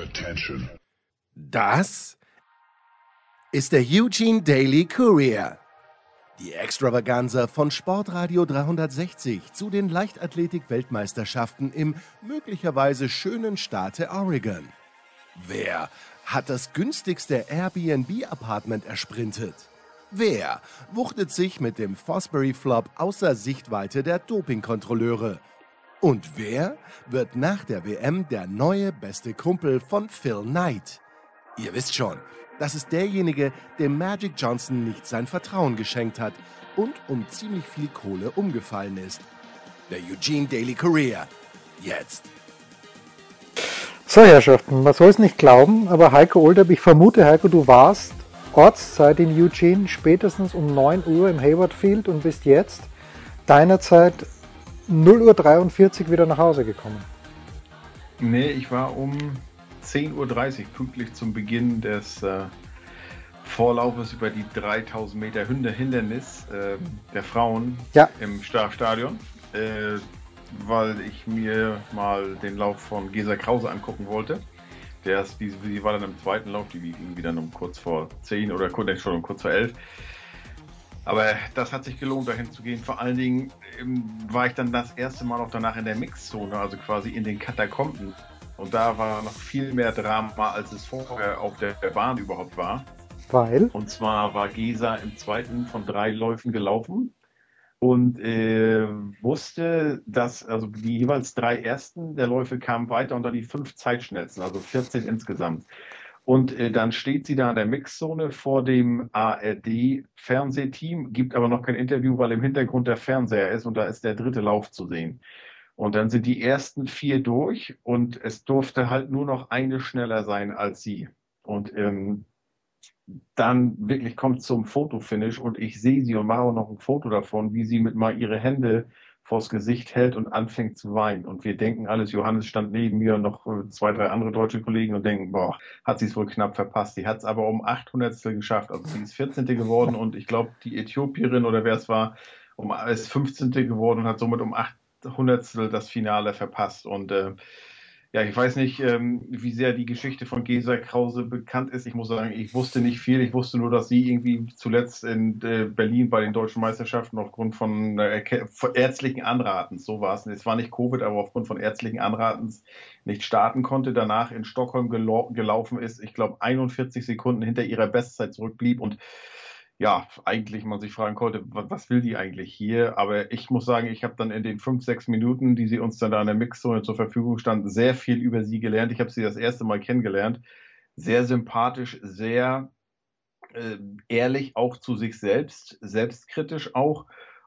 Attention. Das ist der Eugene Daily Courier. Die Extravaganza von Sportradio 360 zu den Leichtathletik-Weltmeisterschaften im möglicherweise schönen Staate Oregon. Wer hat das günstigste Airbnb-Apartment ersprintet? Wer wuchtet sich mit dem Fosbury Flop außer Sichtweite der Dopingkontrolleure? Und wer wird nach der WM der neue beste Kumpel von Phil Knight? Ihr wisst schon, das ist derjenige, dem Magic Johnson nicht sein Vertrauen geschenkt hat und um ziemlich viel Kohle umgefallen ist. Der Eugene Daily Courier. Jetzt. So, Herrschaften, man soll es nicht glauben, aber Heiko Olderb, ich vermute, Heiko, du warst Ortszeit in Eugene spätestens um 9 Uhr im Hayward Field und bist jetzt deiner Zeit 0.43 Uhr wieder nach Hause gekommen. Nee, ich war um 10.30 Uhr pünktlich zum Beginn des äh, Vorlaufes über die 3000 Meter Hindernis äh, der Frauen ja. im Stadion, äh, weil ich mir mal den Lauf von Gesa Krause angucken wollte. Der ist, die, die war dann im zweiten Lauf, die ging wieder um kurz vor 10 oder schon um kurz vor 11. Aber das hat sich gelohnt, dahin zu gehen. Vor allen Dingen ähm, war ich dann das erste Mal auch danach in der Mixzone, also quasi in den Katakomben. Und da war noch viel mehr Drama, als es vorher auf der Bahn überhaupt war. Weil? Und zwar war Gesa im zweiten von drei Läufen gelaufen und äh, wusste, dass also die jeweils drei ersten der Läufe kamen weiter unter die fünf Zeitschnellsten, also 14 insgesamt. Und äh, dann steht sie da in der Mixzone vor dem ARD-Fernsehteam, gibt aber noch kein Interview, weil im Hintergrund der Fernseher ist und da ist der dritte Lauf zu sehen. Und dann sind die ersten vier durch und es durfte halt nur noch eine schneller sein als sie. Und ähm, dann wirklich kommt zum Fotofinish und ich sehe sie und mache noch ein Foto davon, wie sie mit mal ihre Hände vors Gesicht hält und anfängt zu weinen. Und wir denken alles, Johannes stand neben mir und noch äh, zwei, drei andere deutsche Kollegen und denken, boah, hat sie es wohl knapp verpasst. Die hat es aber um 800 geschafft. Also sie ist 14. geworden und ich glaube, die Äthiopierin oder wer es war, um, ist 15. geworden und hat somit um 800 das Finale verpasst. Und äh, ja, ich weiß nicht, ähm, wie sehr die Geschichte von Gesa Krause bekannt ist. Ich muss sagen, ich wusste nicht viel. Ich wusste nur, dass sie irgendwie zuletzt in äh, Berlin bei den deutschen Meisterschaften aufgrund von, äh, von ärztlichen Anratens, so war es. Es war nicht Covid, aber aufgrund von ärztlichen Anratens nicht starten konnte. Danach in Stockholm gelau gelaufen ist, ich glaube, 41 Sekunden hinter ihrer Bestzeit zurückblieb und ja, eigentlich man sich fragen konnte, was will die eigentlich hier? Aber ich muss sagen, ich habe dann in den fünf, sechs Minuten, die sie uns dann da in der Mixzone zur Verfügung stand, sehr viel über sie gelernt. Ich habe sie das erste Mal kennengelernt. Sehr sympathisch, sehr äh, ehrlich auch zu sich selbst, selbstkritisch auch.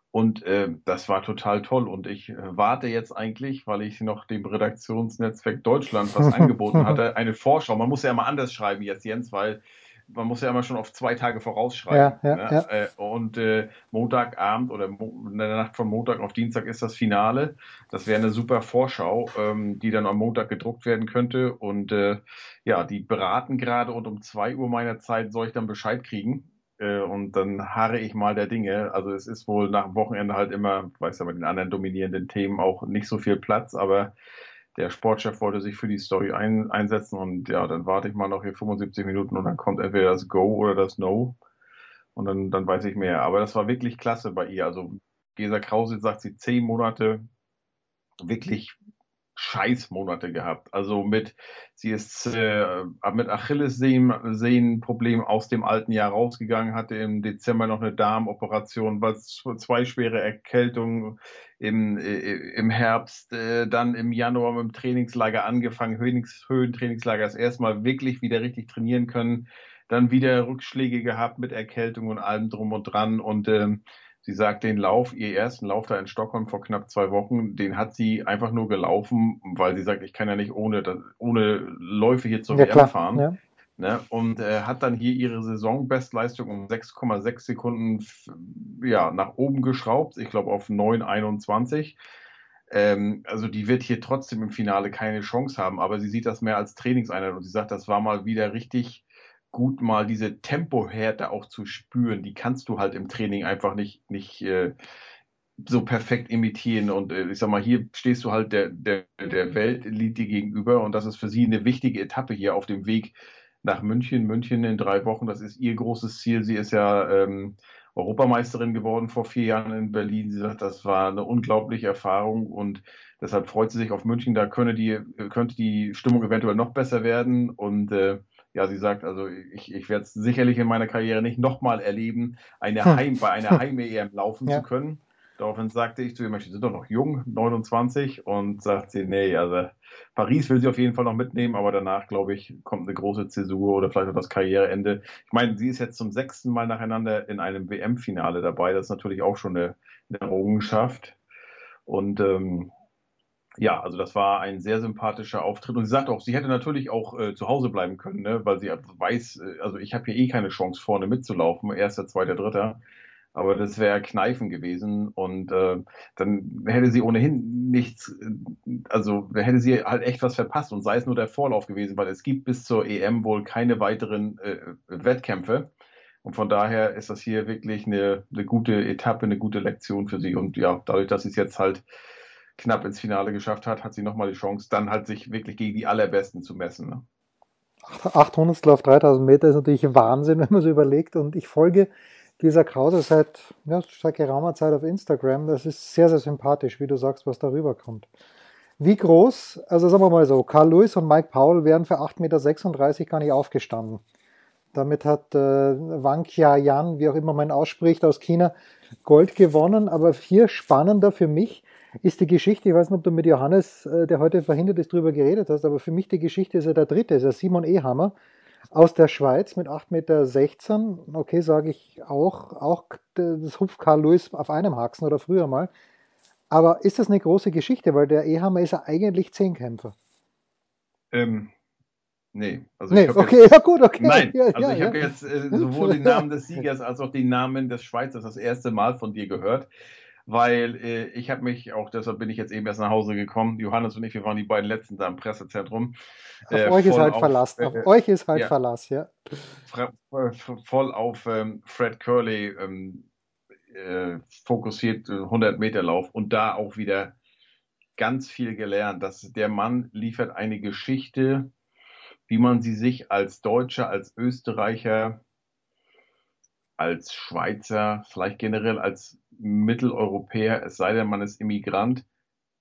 Und äh, das war total toll. Und ich äh, warte jetzt eigentlich, weil ich noch dem Redaktionsnetzwerk Deutschland was angeboten hatte, eine Vorschau. Man muss ja immer anders schreiben jetzt, Jens, weil man muss ja immer schon auf zwei Tage vorausschreiben. Ja, ja, ne? ja. Äh, und äh, Montagabend oder in der Nacht von Montag auf Dienstag ist das Finale. Das wäre eine super Vorschau, ähm, die dann am Montag gedruckt werden könnte. Und äh, ja, die beraten gerade und um zwei Uhr meiner Zeit soll ich dann Bescheid kriegen. Äh, und dann harre ich mal der Dinge. Also es ist wohl nach dem Wochenende halt immer, weiß ja, bei den anderen dominierenden Themen auch nicht so viel Platz, aber der Sportchef wollte sich für die Story ein, einsetzen und ja, dann warte ich mal noch hier 75 Minuten und dann kommt entweder das Go oder das No und dann, dann weiß ich mehr. Aber das war wirklich klasse bei ihr. Also Gesa Krause sagt sie zehn Monate wirklich Scheißmonate gehabt. Also mit, sie ist äh, mit Achillessehnenproblem aus dem alten Jahr rausgegangen, hatte im Dezember noch eine Darmoperation, was zwei schwere Erkältungen im, äh, im Herbst, äh, dann im Januar mit dem Trainingslager angefangen, Höhentrainingslager, das erstmal wirklich wieder richtig trainieren können, dann wieder Rückschläge gehabt mit Erkältung und allem drum und dran und ähm, Sie sagt, den Lauf, ihr ersten Lauf da in Stockholm vor knapp zwei Wochen, den hat sie einfach nur gelaufen, weil sie sagt, ich kann ja nicht ohne, ohne Läufe hier zur Ja, WM fahren. ja. Ne? Und äh, hat dann hier ihre Saisonbestleistung um 6,6 Sekunden ja, nach oben geschraubt. Ich glaube auf 9,21. Ähm, also die wird hier trotzdem im Finale keine Chance haben, aber sie sieht das mehr als Trainingseinheit und sie sagt, das war mal wieder richtig gut, mal diese Tempohärte auch zu spüren. Die kannst du halt im Training einfach nicht, nicht, äh, so perfekt imitieren. Und äh, ich sag mal, hier stehst du halt der, der, der Weltelite gegenüber und das ist für sie eine wichtige Etappe hier auf dem Weg nach München. München in drei Wochen, das ist ihr großes Ziel. Sie ist ja ähm, Europameisterin geworden vor vier Jahren in Berlin. Sie sagt, das war eine unglaubliche Erfahrung und deshalb freut sie sich auf München. Da könne die, könnte die Stimmung eventuell noch besser werden und äh, ja, sie sagt, also ich, ich werde es sicherlich in meiner Karriere nicht nochmal erleben, eine hm. Heim, bei einer Heim-EM laufen ja. zu können. Daraufhin sagte ich zu ihr, Sie sind doch noch jung, 29, und sagt sie, nee, also Paris will sie auf jeden Fall noch mitnehmen, aber danach, glaube ich, kommt eine große Zäsur oder vielleicht auch das Karriereende. Ich meine, sie ist jetzt zum sechsten Mal nacheinander in einem WM-Finale dabei. Das ist natürlich auch schon eine, eine Errungenschaft. Und ähm, ja, also das war ein sehr sympathischer Auftritt. Und sie sagt auch, sie hätte natürlich auch äh, zu Hause bleiben können, ne? weil sie weiß, äh, also ich habe hier eh keine Chance vorne mitzulaufen, erster, zweiter, dritter. Aber das wäre Kneifen gewesen und äh, dann hätte sie ohnehin nichts, also hätte sie halt echt was verpasst und sei es nur der Vorlauf gewesen, weil es gibt bis zur EM wohl keine weiteren äh, Wettkämpfe. Und von daher ist das hier wirklich eine, eine gute Etappe, eine gute Lektion für sie. Und ja, dadurch, dass sie es jetzt halt knapp ins Finale geschafft hat, hat sie nochmal die Chance, dann halt sich wirklich gegen die Allerbesten zu messen. Ne? 800 auf 3000 Meter ist natürlich Wahnsinn, wenn man so überlegt. Und ich folge dieser Krause seit, ja, seit geraumer Zeit auf Instagram. Das ist sehr, sehr sympathisch, wie du sagst, was darüber kommt. Wie groß, also sagen wir mal so, Carl Lewis und Mike Powell wären für 8,36 Meter gar nicht aufgestanden. Damit hat äh, Wang Qiayan, wie auch immer man ausspricht, aus China Gold gewonnen. Aber hier spannender für mich ist die Geschichte, ich weiß nicht, ob du mit Johannes, äh, der heute verhindert ist, darüber geredet hast, aber für mich die Geschichte ist ja der dritte, ist ja Simon Ehammer aus der Schweiz mit 8,16 Meter. Okay, sage ich auch, auch das hupft Karl Lewis auf einem Haxen oder früher mal. Aber ist das eine große Geschichte, weil der Ehammer ist ja eigentlich Zehnkämpfer. Ähm, nee, also nee, okay, jetzt, ja gut, okay. Nein, ja, also ja, ich ja. habe jetzt äh, sowohl den Namen des Siegers als auch den Namen des Schweizers das erste Mal von dir gehört weil äh, ich habe mich, auch deshalb bin ich jetzt eben erst nach Hause gekommen, Johannes und ich, wir waren die beiden letzten da im Pressezentrum. Auf äh, euch ist halt auf, Verlass, äh, auf euch ist halt ja, Verlass, ja. Voll auf ähm, Fred Curley ähm, äh, fokussiert, 100 Meter Lauf und da auch wieder ganz viel gelernt, dass der Mann liefert eine Geschichte, wie man sie sich als Deutscher, als Österreicher, als Schweizer, vielleicht generell als Mitteleuropäer, es sei denn, man ist Immigrant,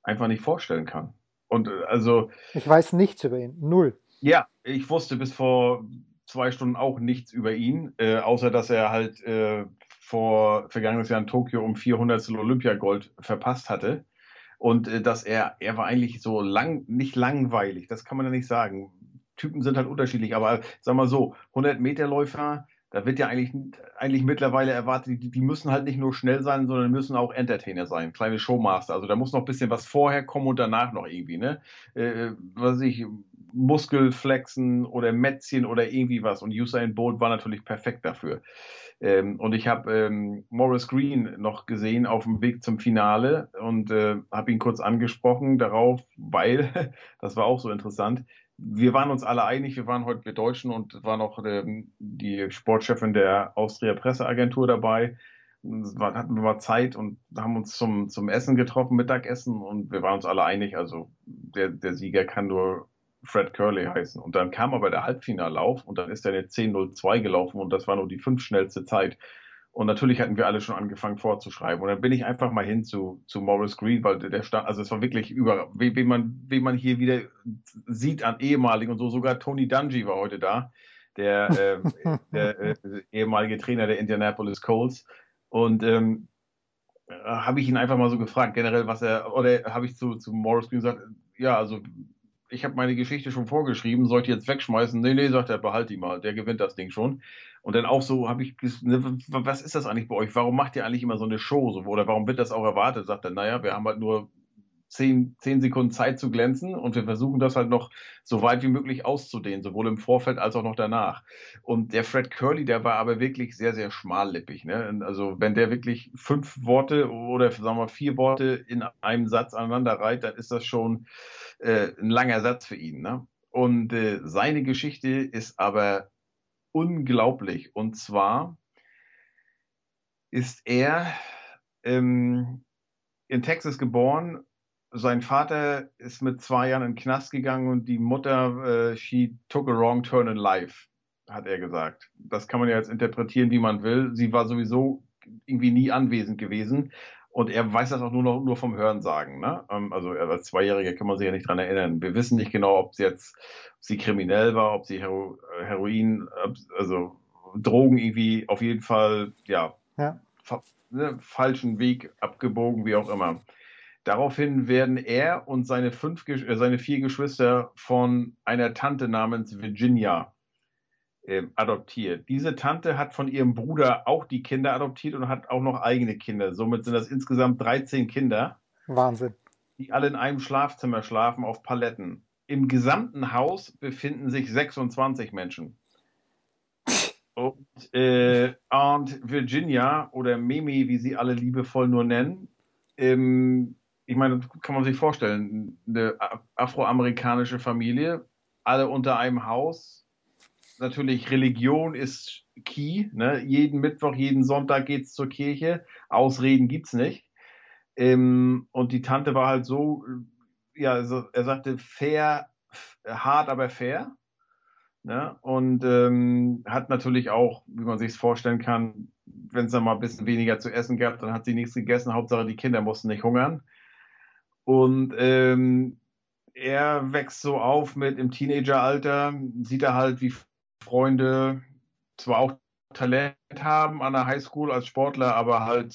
einfach nicht vorstellen kann. Und äh, also. Ich weiß nichts über ihn. Null. Ja, ich wusste bis vor zwei Stunden auch nichts über ihn, äh, außer dass er halt äh, vor vergangenes Jahr in Tokio um 400 Olympiagold verpasst hatte. Und äh, dass er, er war eigentlich so lang, nicht langweilig, das kann man ja nicht sagen. Typen sind halt unterschiedlich, aber sag mal so, 100 Meter Läufer, da wird ja eigentlich, eigentlich mittlerweile erwartet, die, die müssen halt nicht nur schnell sein, sondern müssen auch Entertainer sein, kleine Showmaster. Also da muss noch ein bisschen was vorher kommen und danach noch irgendwie, ne? Äh, was ich, Muskelflexen oder Mätzchen oder irgendwie was. Und Usain Bolt war natürlich perfekt dafür. Ähm, und ich habe ähm, Morris Green noch gesehen auf dem Weg zum Finale und äh, habe ihn kurz angesprochen darauf, weil, das war auch so interessant, wir waren uns alle einig, wir waren heute wir Deutschen und war noch ähm, die Sportchefin der Austria Presseagentur dabei. War, hatten wir mal Zeit und haben uns zum, zum Essen getroffen, Mittagessen und wir waren uns alle einig, also der, der Sieger kann nur Fred Curley heißen. Und dann kam aber der Halbfinallauf und dann ist er eine 10.02 gelaufen und das war nur die fünf schnellste Zeit. Und natürlich hatten wir alle schon angefangen vorzuschreiben. Und dann bin ich einfach mal hin zu, zu Morris Green, weil der stand, also es war wirklich über, wie, wie man, wie man hier wieder sieht an ehemaligen und so, sogar Tony Dungy war heute da, der, äh, der äh, ehemalige Trainer der Indianapolis Colts. Und ähm, habe ich ihn einfach mal so gefragt, generell, was er, oder habe ich zu, zu Morris Green gesagt, ja, also ich habe meine Geschichte schon vorgeschrieben, sollte jetzt wegschmeißen. Nee, nee, sagt er, behalt die mal, der gewinnt das Ding schon. Und dann auch so habe ich, ne, was ist das eigentlich bei euch? Warum macht ihr eigentlich immer so eine Show? So, oder warum wird das auch erwartet? Sagt er, naja, wir haben halt nur zehn, zehn Sekunden Zeit zu glänzen und wir versuchen das halt noch so weit wie möglich auszudehnen, sowohl im Vorfeld als auch noch danach. Und der Fred Curly, der war aber wirklich sehr, sehr schmallippig. Ne? Also wenn der wirklich fünf Worte oder sagen wir vier Worte in einem Satz aneinander reiht, dann ist das schon äh, ein langer Satz für ihn. Ne? Und äh, seine Geschichte ist aber unglaublich. Und zwar ist er ähm, in Texas geboren. Sein Vater ist mit zwei Jahren in den Knast gegangen und die Mutter, äh, she took a wrong turn in life, hat er gesagt. Das kann man ja jetzt interpretieren, wie man will. Sie war sowieso irgendwie nie anwesend gewesen. Und er weiß das auch nur noch nur vom Hörensagen. Ne? Ähm, also als Zweijähriger kann man sich ja nicht dran erinnern. Wir wissen nicht genau, ob sie jetzt ob sie kriminell war, ob sie Hero, Heroin, also Drogen irgendwie auf jeden Fall ja, ja. Fa ne, falschen Weg abgebogen, wie auch immer. Daraufhin werden er und seine, fünf, äh, seine vier Geschwister von einer Tante namens Virginia äh, adoptiert. Diese Tante hat von ihrem Bruder auch die Kinder adoptiert und hat auch noch eigene Kinder. Somit sind das insgesamt 13 Kinder. Wahnsinn. Die alle in einem Schlafzimmer schlafen auf Paletten. Im gesamten Haus befinden sich 26 Menschen. Und äh, Aunt Virginia oder Mimi, wie sie alle liebevoll nur nennen, ähm, ich meine, kann man sich vorstellen, eine afroamerikanische Familie, alle unter einem Haus. Natürlich, Religion ist key. Ne? Jeden Mittwoch, jeden Sonntag geht es zur Kirche. Ausreden gibt es nicht. Ähm, und die Tante war halt so, ja, also er sagte fair, hart, aber fair. Ne? Und ähm, hat natürlich auch, wie man sich vorstellen kann, wenn es dann mal ein bisschen weniger zu essen gab, dann hat sie nichts gegessen. Hauptsache die Kinder mussten nicht hungern. Und ähm, er wächst so auf mit im Teenageralter, sieht er halt, wie Freunde zwar auch Talent haben an der Highschool als Sportler, aber halt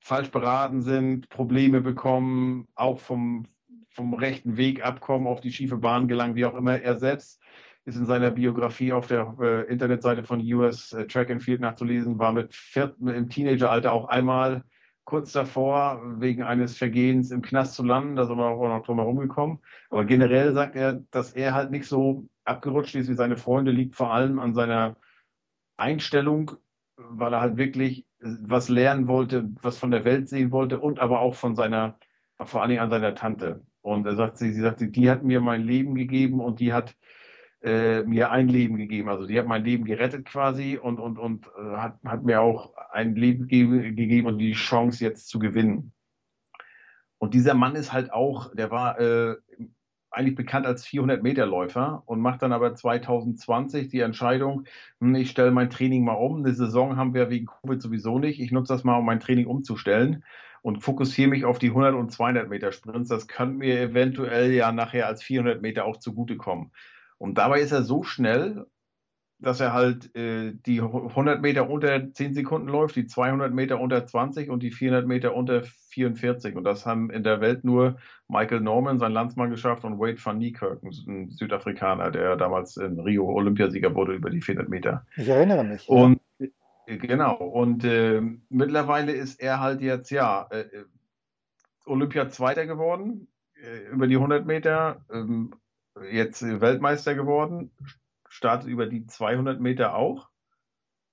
falsch beraten sind, Probleme bekommen, auch vom, vom rechten Weg abkommen, auf die schiefe Bahn gelangen, wie auch immer. Er selbst ist in seiner Biografie auf der äh, Internetseite von US äh, Track and Field nachzulesen, war mit vier, im Teenageralter auch einmal kurz davor, wegen eines Vergehens im Knast zu landen. Da sind wir auch noch drum herum gekommen. Aber generell sagt er, dass er halt nicht so abgerutscht ist wie seine Freunde, liegt vor allem an seiner Einstellung, weil er halt wirklich was lernen wollte, was von der Welt sehen wollte und aber auch von seiner, vor allen Dingen an seiner Tante. Und er sagt, sie, sie sagt, die hat mir mein Leben gegeben und die hat äh, mir ein Leben gegeben. Also die hat mein Leben gerettet quasi und, und, und äh, hat, hat mir auch ein Leben ge gegeben und die Chance jetzt zu gewinnen. Und dieser Mann ist halt auch, der war äh, eigentlich bekannt als 400-Meter-Läufer und macht dann aber 2020 die Entscheidung, hm, ich stelle mein Training mal um. Eine Saison haben wir wegen Covid sowieso nicht. Ich nutze das mal, um mein Training umzustellen und fokussiere mich auf die 100 und 200 Meter Sprints. Das könnte mir eventuell ja nachher als 400 Meter auch zugutekommen. Und dabei ist er so schnell, dass er halt äh, die 100 Meter unter 10 Sekunden läuft, die 200 Meter unter 20 und die 400 Meter unter 44. Und das haben in der Welt nur Michael Norman, sein Landsmann, geschafft und Wade van Niekerk, ein Südafrikaner, der damals in Rio Olympiasieger wurde über die 400 Meter. Ich erinnere mich. Und ja. Äh, genau. Und äh, mittlerweile ist er halt jetzt ja äh, Olympia Zweiter geworden äh, über die 100 Meter. Ähm, jetzt Weltmeister geworden, startet über die 200 Meter auch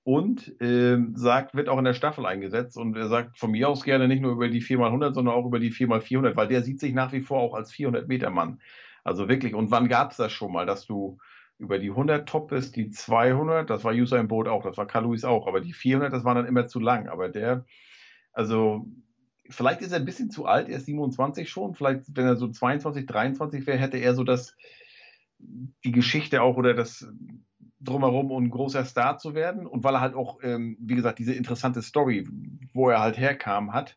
und äh, sagt, wird auch in der Staffel eingesetzt und er sagt von mir aus gerne nicht nur über die 4x100, sondern auch über die 4x400, weil der sieht sich nach wie vor auch als 400 Meter Mann. Also wirklich. Und wann gab es das schon mal, dass du über die 100 top bist, die 200, das war Usain Bolt auch, das war Lewis auch, aber die 400, das war dann immer zu lang. Aber der, also vielleicht ist er ein bisschen zu alt, er ist 27 schon. Vielleicht, wenn er so 22, 23 wäre, hätte er so das, die Geschichte auch oder das drumherum, um ein großer Star zu werden. Und weil er halt auch, ähm, wie gesagt, diese interessante Story, wo er halt herkam, hat.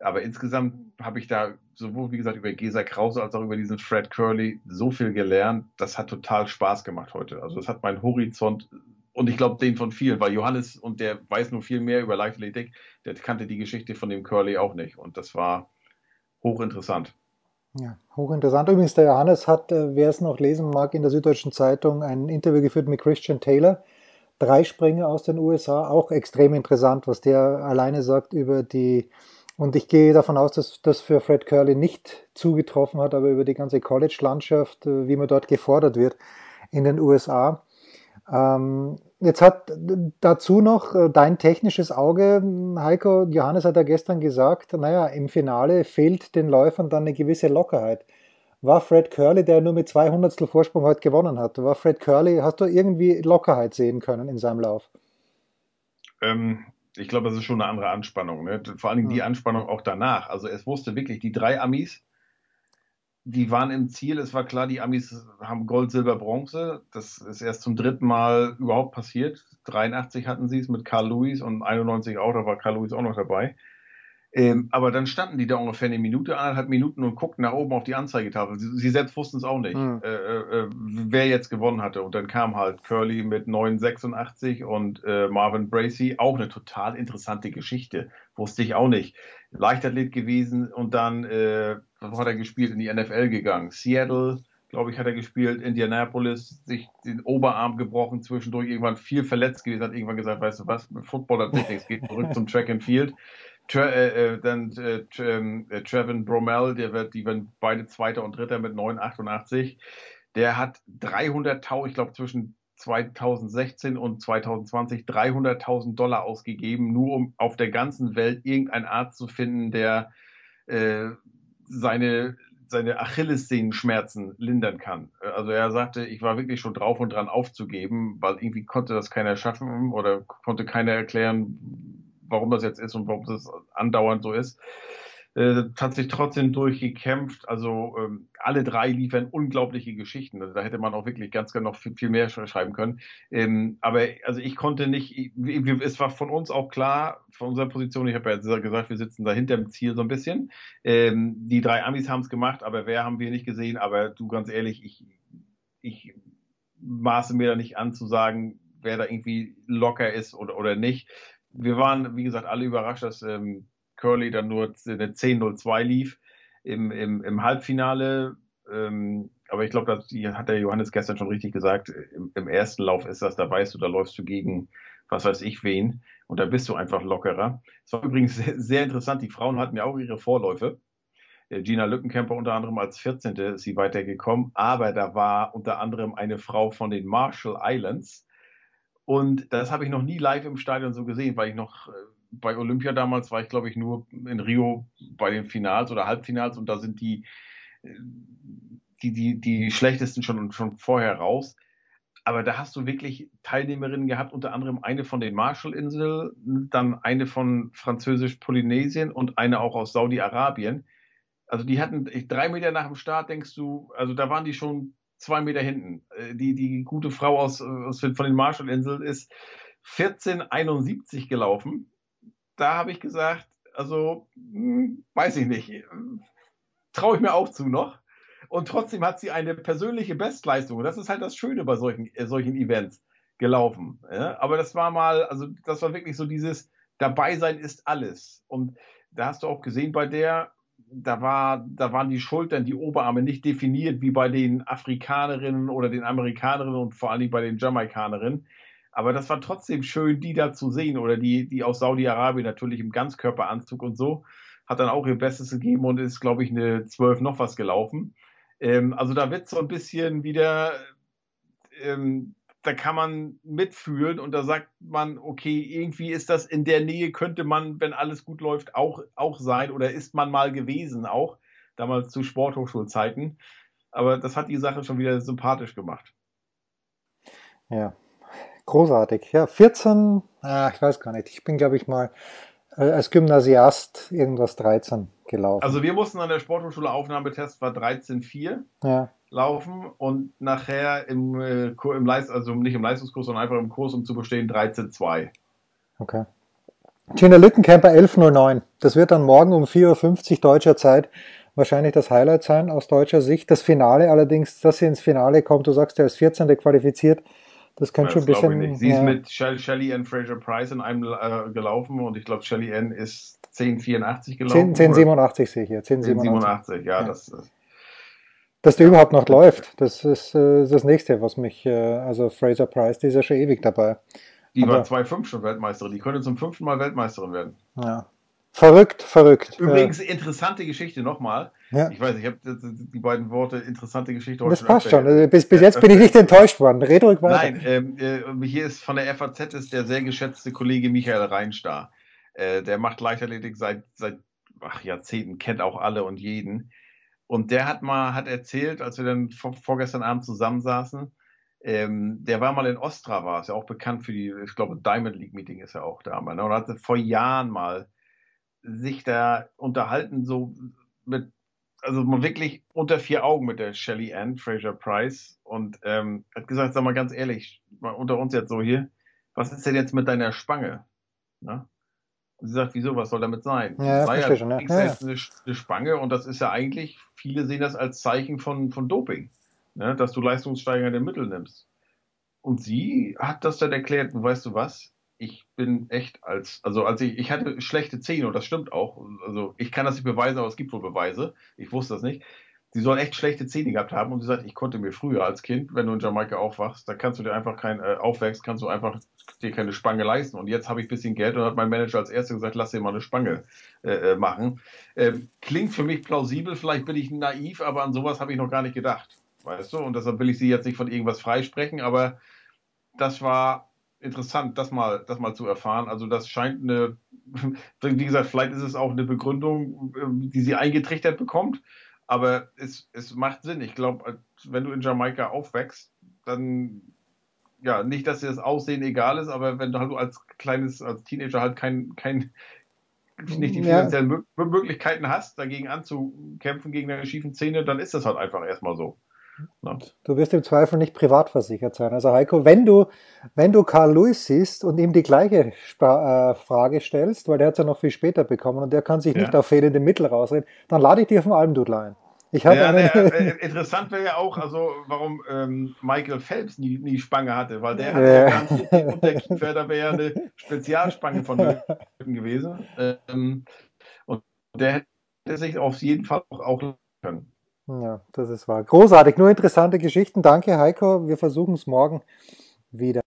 Aber insgesamt habe ich da sowohl, wie gesagt, über Gesa Krause als auch über diesen Fred Curley so viel gelernt. Das hat total Spaß gemacht heute. Also das hat meinen Horizont und ich glaube, den von vielen, weil Johannes, und der weiß nur viel mehr über Leichtathletik, der kannte die Geschichte von dem Curly auch nicht. Und das war hochinteressant. Ja, hochinteressant. Übrigens, der Johannes hat, äh, wer es noch lesen mag, in der Süddeutschen Zeitung ein Interview geführt mit Christian Taylor, Dreispringer aus den USA, auch extrem interessant, was der alleine sagt über die, und ich gehe davon aus, dass das für Fred Curley nicht zugetroffen hat, aber über die ganze College-Landschaft, äh, wie man dort gefordert wird in den USA. Ähm, jetzt hat dazu noch äh, dein technisches Auge, Heiko, Johannes hat ja gestern gesagt, naja, im Finale fehlt den Läufern dann eine gewisse Lockerheit. War Fred Curley, der nur mit 200 Vorsprung heute gewonnen hat, war Fred Curley, hast du irgendwie Lockerheit sehen können in seinem Lauf? Ähm, ich glaube, das ist schon eine andere Anspannung. Ne? Vor allen Dingen die Anspannung auch danach. Also es wusste wirklich, die drei Amis, die waren im Ziel. Es war klar, die Amis haben Gold, Silber, Bronze. Das ist erst zum dritten Mal überhaupt passiert. 83 hatten sie es mit Carl Lewis und 91 auch, da war Carl Lewis auch noch dabei. Ähm, aber dann standen die da ungefähr eine Minute, anderthalb Minuten und guckten nach oben auf die Anzeigetafel. Sie, sie selbst wussten es auch nicht, mhm. äh, äh, wer jetzt gewonnen hatte. Und dann kam halt Curly mit 9,86 und äh, Marvin Bracey. Auch eine total interessante Geschichte. Wusste ich auch nicht. Leichtathlet gewesen und dann äh, hat er gespielt, in die NFL gegangen. Seattle, glaube ich, hat er gespielt. Indianapolis, sich den Oberarm gebrochen, zwischendurch irgendwann viel verletzt gewesen, hat irgendwann gesagt, weißt du was, mit Football hat nichts, geht zurück zum Track and Field. Tra äh, äh, dann äh, ähm, äh, Trevin Bromell, der wird, die werden beide Zweiter und Dritter mit 9,88. Der hat 300.000, ich glaube zwischen 2016 und 2020 300.000 Dollar ausgegeben, nur um auf der ganzen Welt irgendeinen Arzt zu finden, der äh, seine seine Achillessehnenschmerzen lindern kann. Also er sagte, ich war wirklich schon drauf und dran aufzugeben, weil irgendwie konnte das keiner schaffen oder konnte keiner erklären, warum das jetzt ist und warum das andauernd so ist. Äh, hat sich trotzdem durchgekämpft. Also ähm, alle drei liefern unglaubliche Geschichten. Also, da hätte man auch wirklich ganz gerne noch viel, viel mehr schreiben können. Ähm, aber also ich konnte nicht, ich, es war von uns auch klar, von unserer Position, ich habe ja gesagt, wir sitzen da hinter dem Ziel so ein bisschen. Ähm, die drei Amis haben es gemacht, aber wer haben wir nicht gesehen? Aber du ganz ehrlich, ich, ich maße mir da nicht an zu sagen, wer da irgendwie locker ist oder, oder nicht wir waren, wie gesagt, alle überrascht, dass ähm, Curly dann nur eine 10-0-2 lief im, im, im Halbfinale. Ähm, aber ich glaube, das hat der Johannes gestern schon richtig gesagt. Im, Im, ersten Lauf ist das, da weißt du, da läufst du gegen was weiß ich wen und da bist du einfach lockerer. Es war übrigens sehr, sehr interessant. Die Frauen hatten ja auch ihre Vorläufe. Äh, Gina Lückenkämper unter anderem als 14. ist sie weitergekommen, aber da war unter anderem eine Frau von den Marshall Islands, und das habe ich noch nie live im Stadion so gesehen, weil ich noch äh, bei Olympia damals war ich, glaube ich, nur in Rio bei den Finals oder Halbfinals und da sind die, äh, die, die, die schlechtesten schon, schon vorher raus. Aber da hast du wirklich Teilnehmerinnen gehabt, unter anderem eine von den Marshallinseln, dann eine von Französisch-Polynesien und eine auch aus Saudi-Arabien. Also die hatten drei Meter nach dem Start, denkst du, also da waren die schon zwei Meter hinten. Äh, die, die gute Frau aus, aus von den Marshallinseln ist 1471 gelaufen. Da habe ich gesagt, also hm, weiß ich nicht, traue ich mir auch zu noch. Und trotzdem hat sie eine persönliche Bestleistung. Das ist halt das Schöne bei solchen, äh, solchen Events gelaufen. Ja? Aber das war mal, also das war wirklich so dieses Dabei sein ist alles. Und da hast du auch gesehen bei der, da, war, da waren die Schultern, die Oberarme nicht definiert wie bei den Afrikanerinnen oder den Amerikanerinnen und vor allem bei den Jamaikanerinnen. Aber das war trotzdem schön, die da zu sehen oder die, die aus Saudi-Arabien natürlich im Ganzkörperanzug und so. Hat dann auch ihr Bestes gegeben und ist, glaube ich, eine 12 noch was gelaufen. Ähm, also da wird so ein bisschen wieder ähm, da kann man mitfühlen und da sagt man, okay, irgendwie ist das in der Nähe, könnte man, wenn alles gut läuft, auch, auch sein oder ist man mal gewesen, auch damals zu Sporthochschulzeiten. Aber das hat die Sache schon wieder sympathisch gemacht. Ja, großartig. Ja, 14, ah, ich weiß gar nicht, ich bin, glaube ich, mal äh, als Gymnasiast irgendwas 13 gelaufen. Also wir mussten an der Sporthochschule Aufnahmetest war 13,4. Ja laufen und nachher im, äh, im Leist, also nicht im Leistungskurs, sondern einfach im Kurs, um zu bestehen, 13.2. Okay. Gina Lückenkämper 11.09. Das wird dann morgen um 4.50 Uhr deutscher Zeit wahrscheinlich das Highlight sein aus deutscher Sicht. Das Finale allerdings, dass sie ins Finale kommt, du sagst, er ist 14. qualifiziert, das könnte schon ein bisschen. Sie ist mit Shelly Ann Fraser Price in einem äh, gelaufen und ich glaube, Shelly Ann ist 1084 gelaufen. 1087 sehe ich hier. 1087, ja, ja. Das, dass der überhaupt noch läuft, das ist äh, das nächste, was mich, äh, also Fraser Price, die ist ja schon ewig dabei. Die Aber, war 2,5 schon Weltmeisterin, die könnte zum fünften Mal Weltmeisterin werden. Ja. Verrückt, verrückt. Übrigens, äh, interessante Geschichte nochmal. Ja. Ich weiß, ich habe die beiden Worte interessante Geschichte heute Das passt schon. Also bis, bis jetzt bin ich nicht enttäuscht worden. Red ruhig weiter. Nein, ähm, äh, hier ist von der FAZ ist der sehr geschätzte Kollege Michael Reinstar. Äh, der macht Leichtathletik seit, seit ach, Jahrzehnten, kennt auch alle und jeden. Und der hat mal hat erzählt, als wir dann vor, vorgestern Abend zusammensaßen, Ähm, der war mal in Ostrava, ist ja auch bekannt für die, ich glaube, Diamond League Meeting ist ja auch da mal. Ne? Und hat vor Jahren mal sich da unterhalten, so mit, also wirklich unter vier Augen mit der Shelly Ann, Fraser Price, und ähm, hat gesagt, sag mal ganz ehrlich, mal unter uns jetzt so hier, was ist denn jetzt mit deiner Spange? Ne? Und sie sagt, wieso, was soll damit sein? Ja, verstehe schon, ja. ja. Ja, ja. Eine, eine Spange und das ist ja eigentlich, viele sehen das als Zeichen von, von Doping, ne? dass du leistungssteigernde Mittel nimmst. Und sie hat das dann erklärt, und weißt du was? Ich bin echt als, also als ich, ich hatte schlechte Zähne und das stimmt auch. Also ich kann das nicht beweisen, aber es gibt wohl Beweise. Ich wusste das nicht. Sie soll echt schlechte Zähne gehabt haben und sie sagt, ich konnte mir früher als Kind, wenn du in Jamaika aufwachst, da kannst du dir einfach kein, äh, aufwächst, kannst du einfach dir keine Spange leisten. Und jetzt habe ich ein bisschen Geld und hat mein Manager als Erster gesagt, lass dir mal eine Spange äh, äh, machen. Ähm, klingt für mich plausibel, vielleicht bin ich naiv, aber an sowas habe ich noch gar nicht gedacht. Weißt du? Und deshalb will ich sie jetzt nicht von irgendwas freisprechen, aber das war interessant, das mal, das mal zu erfahren. Also das scheint eine, wie gesagt, vielleicht ist es auch eine Begründung, äh, die sie eingetrichtert bekommt. Aber es, es macht Sinn. Ich glaube, wenn du in Jamaika aufwächst, dann ja, nicht, dass dir das Aussehen egal ist, aber wenn du halt als kleines, als Teenager halt kein, kein nicht die Ja. finanziellen Mö- Möglichkeiten hast, dagegen anzukämpfen, gegen deine schiefen Zähne, dann ist das halt einfach erstmal so. Ne? Du wirst im Zweifel nicht privat versichert sein. Also Heiko, wenn du, wenn du Carl Lewis siehst und ihm die gleiche Spa äh, Frage stellst, weil der hat es ja noch viel später bekommen und der kann sich Ja. nicht auf fehlende Mittel rausreden, dann lade ich dich auf den Almdudel ein. Ich habe Ja, einen, der, äh, interessant wäre ja auch, also warum ähm, Michael Phelps nie, nie Spange hatte, weil der hat Ja. ja da wäre ja eine Spezialspange vonnöten gewesen. Ähm, und der hätte sich auf jeden Fall auch, auch können. Ja, das ist wahr. Großartig, nur interessante Geschichten. Danke, Heiko. Wir versuchen es morgen wieder.